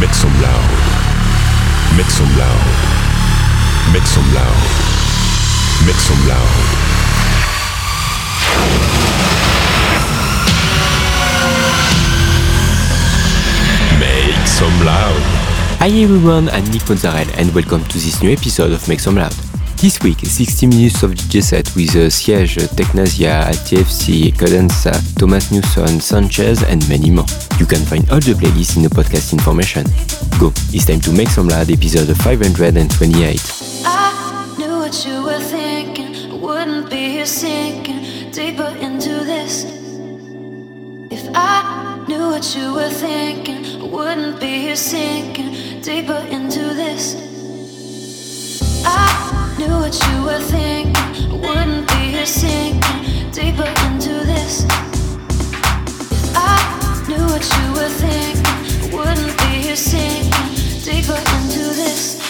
Make some loud. Make some loud. Make some loud. Make some loud. Make some loud. Hi everyone, I'm Nick Mozzarella and welcome to this new episode of Make Some Loud. This week, 60 minutes of DJ set with uh, Siege, Technasia, TFC, Cadenza, Thomas Newson, Sanchez and many more. You can find all the playlists in the podcast information. Go, it's time to Make Some Loud episode 528. I knew what you were thinking. I wouldn't be here sinking deeper into this. If I knew what you were thinking, I wouldn't be here sinking deeper into this. I knew what you were thinking. Wouldn't be sinking deeper into this. If I knew what you were thinking, wouldn't be sinking deeper into this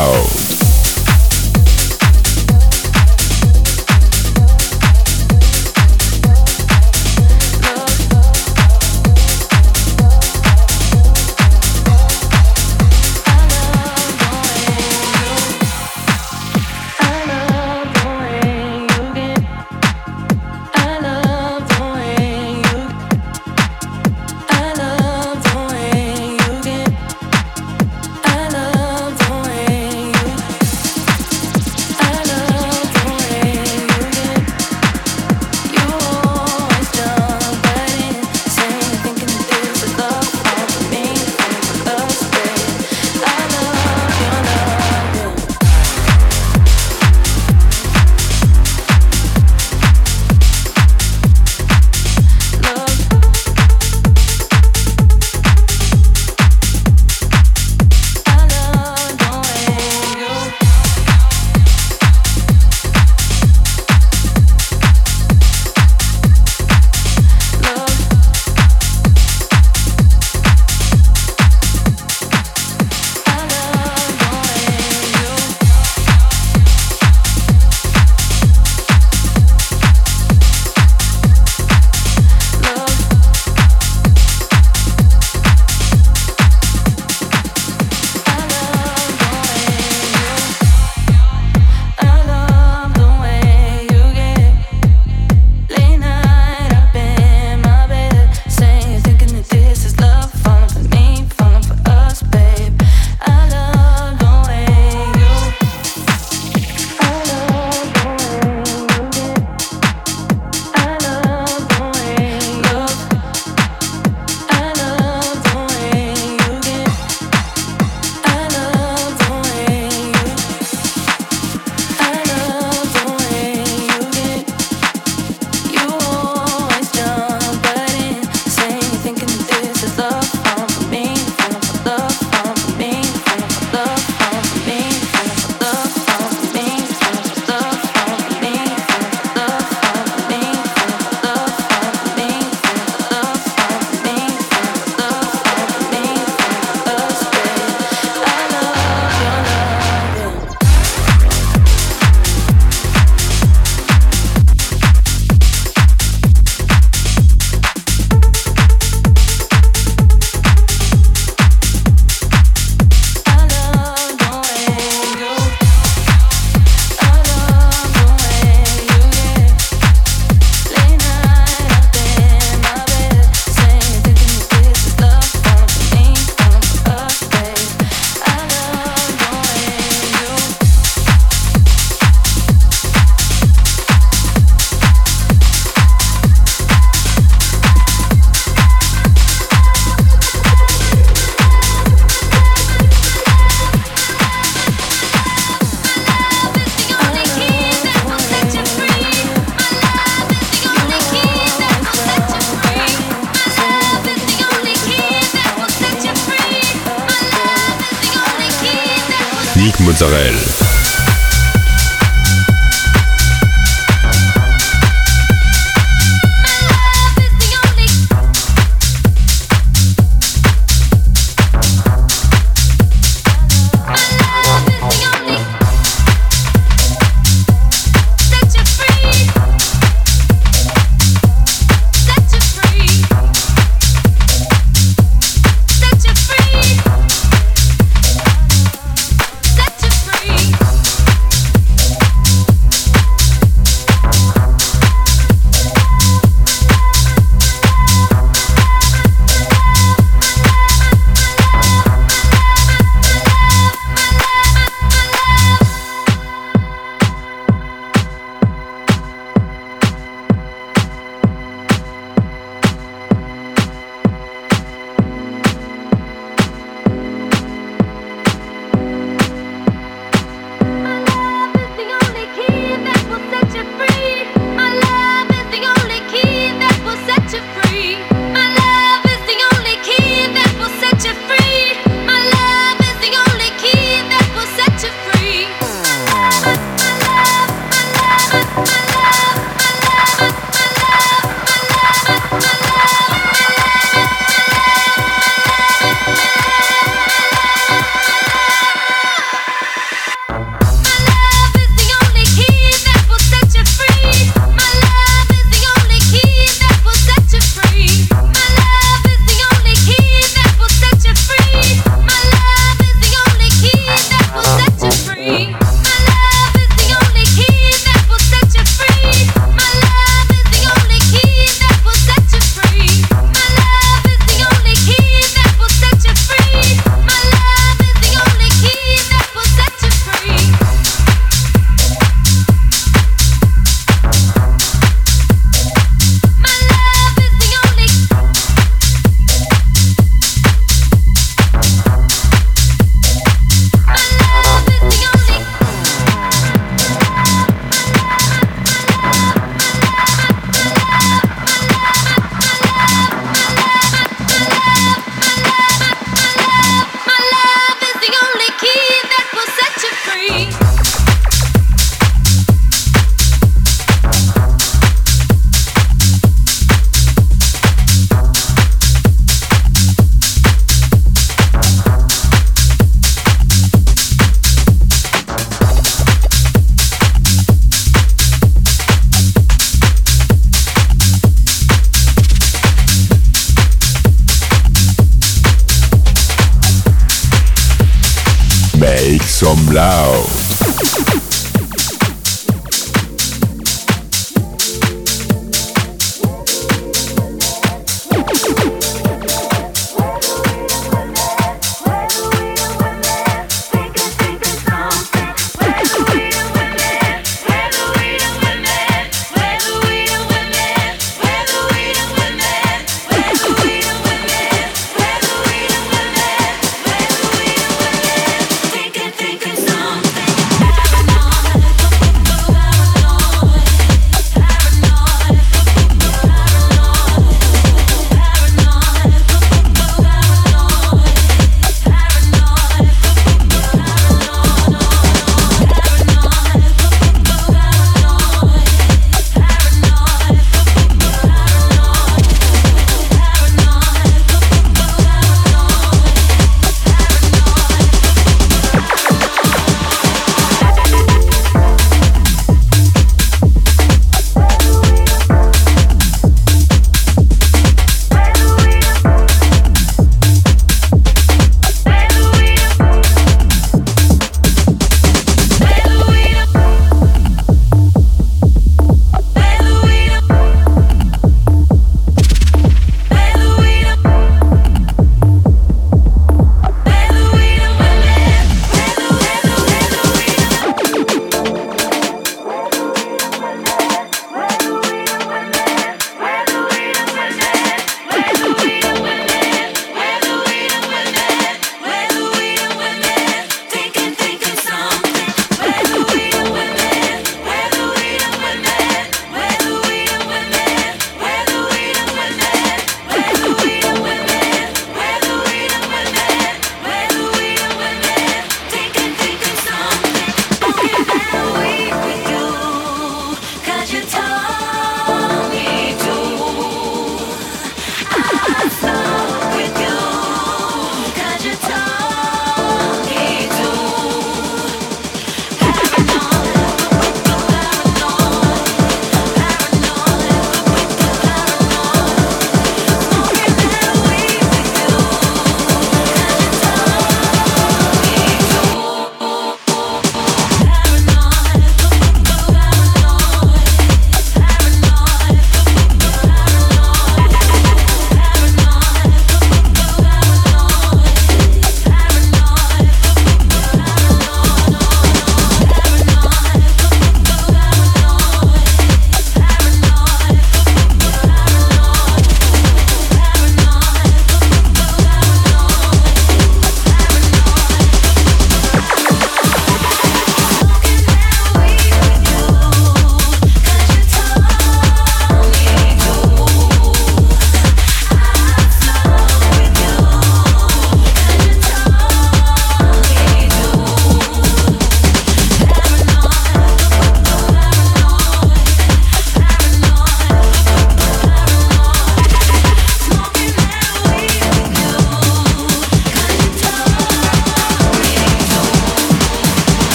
Wow. Nick Mozzarella.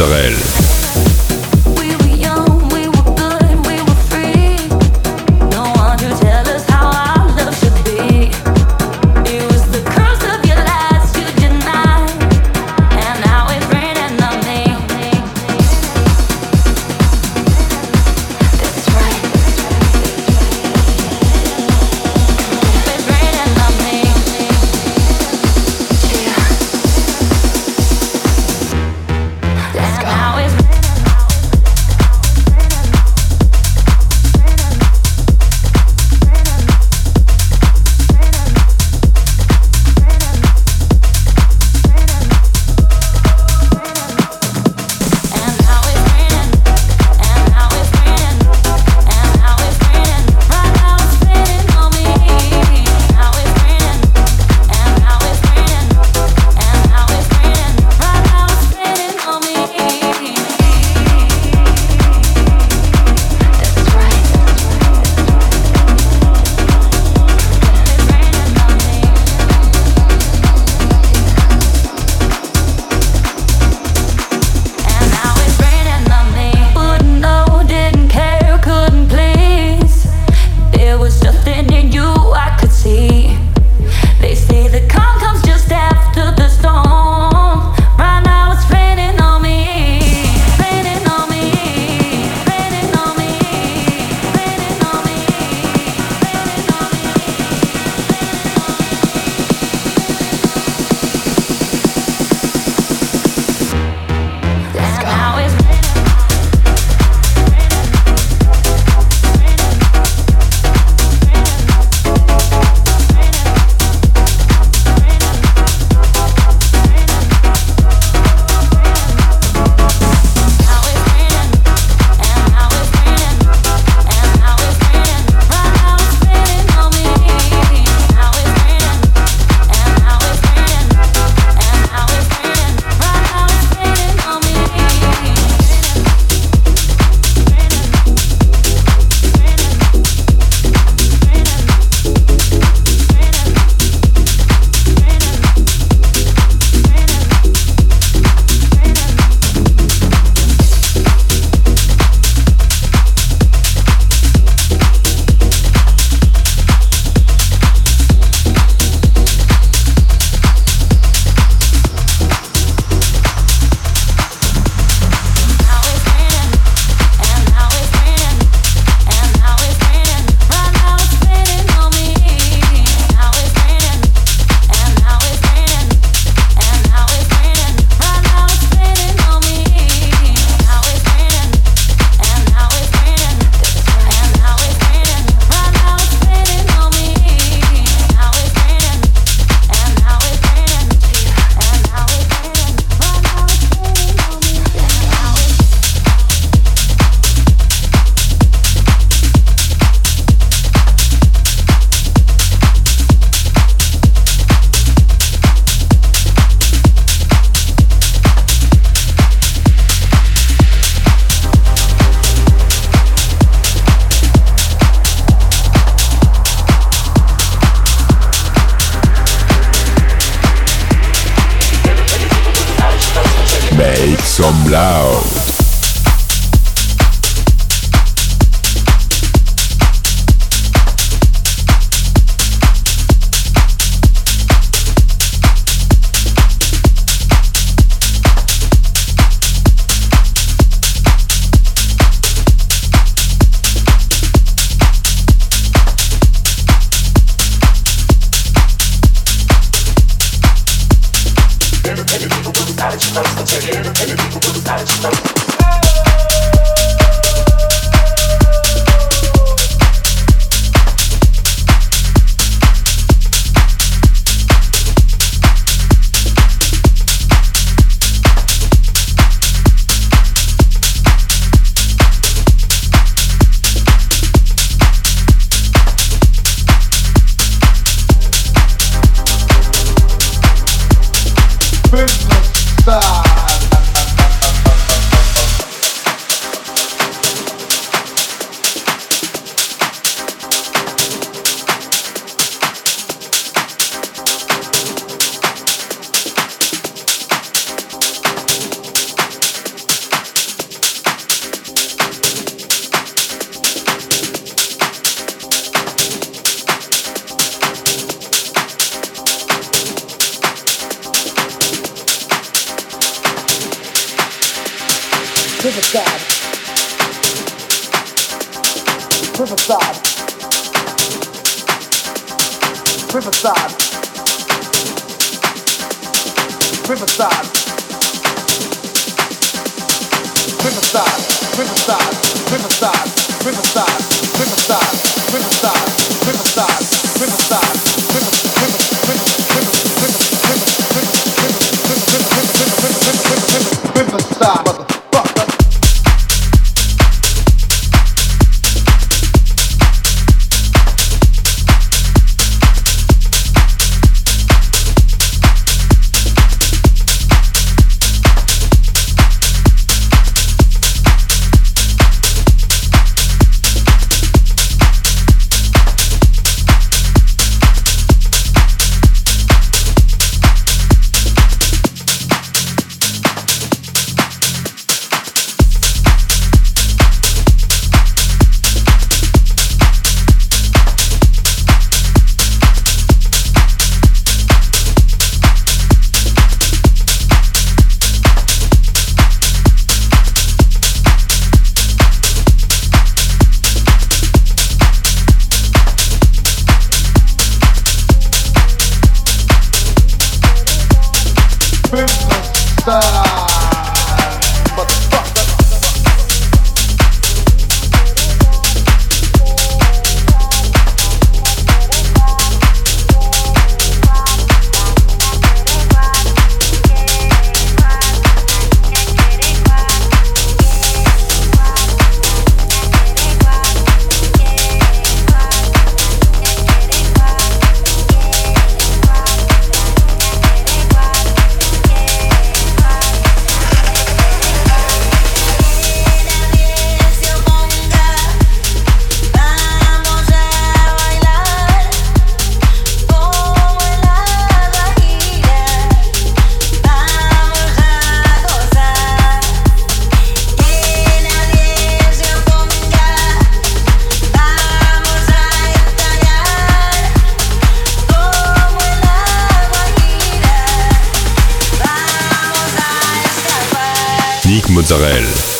Nick Israel.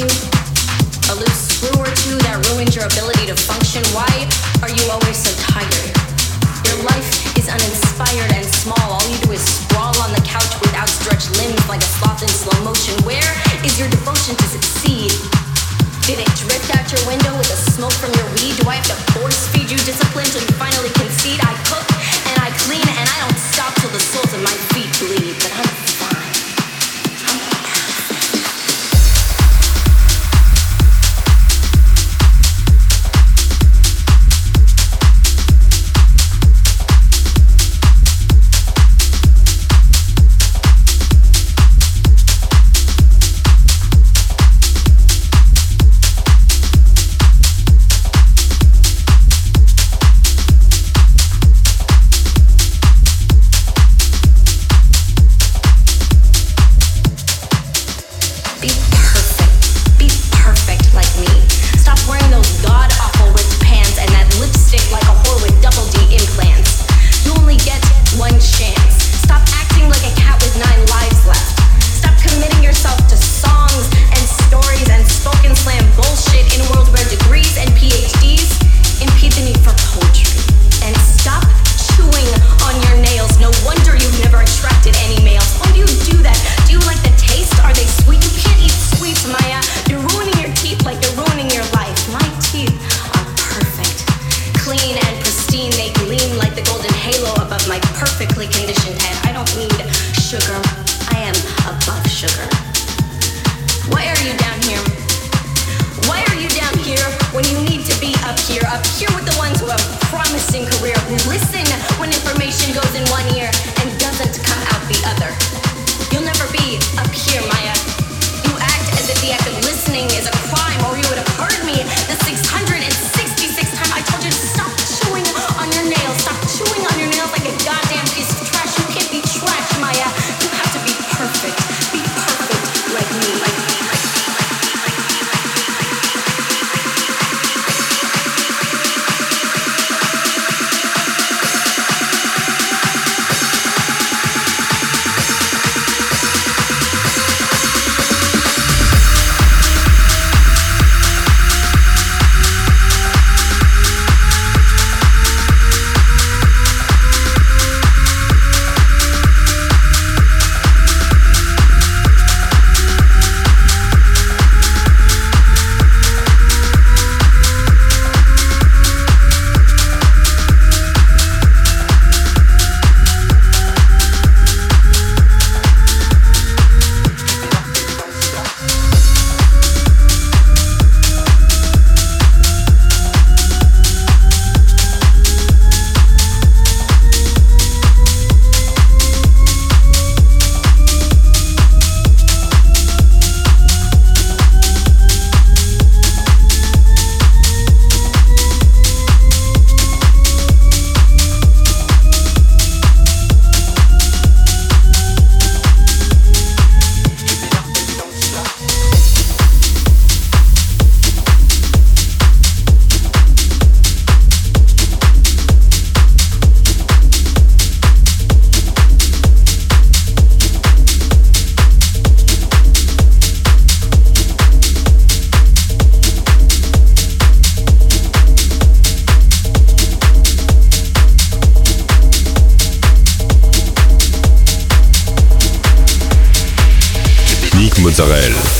you? A loose screw or two that ruins your ability to function? Why are you always so tired? Your life is uninspired and small. All you do is sprawl on the couch with outstretched limbs like a sloth in slow motion. Where is your devotion to succeed? Did it drift out your window with the smoke from your weed? Do I have to force feed you discipline till you finally concede? I cook and I clean and I don't stop till the soles of my feet bleed. But I'm career. Listen when information goes in one ear and doesn't come out the other. You'll never be up here, Maya. Mozzarella.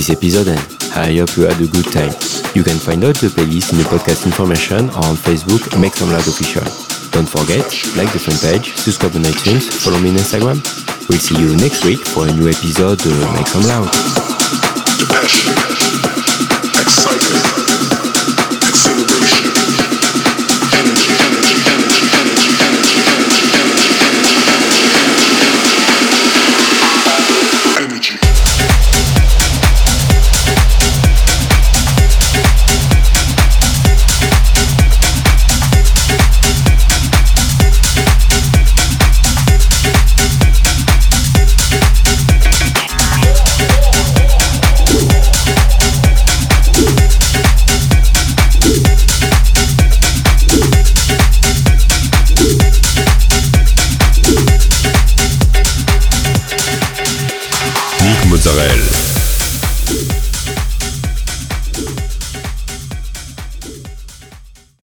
This episode end. I hope you had a good time. You can find out the playlist in the podcast information or on Facebook, Make Some Loud Official. Don't forget, like the fan page, subscribe on iTunes, follow me on Instagram. We'll see you next week for a new episode of Make Some Loud.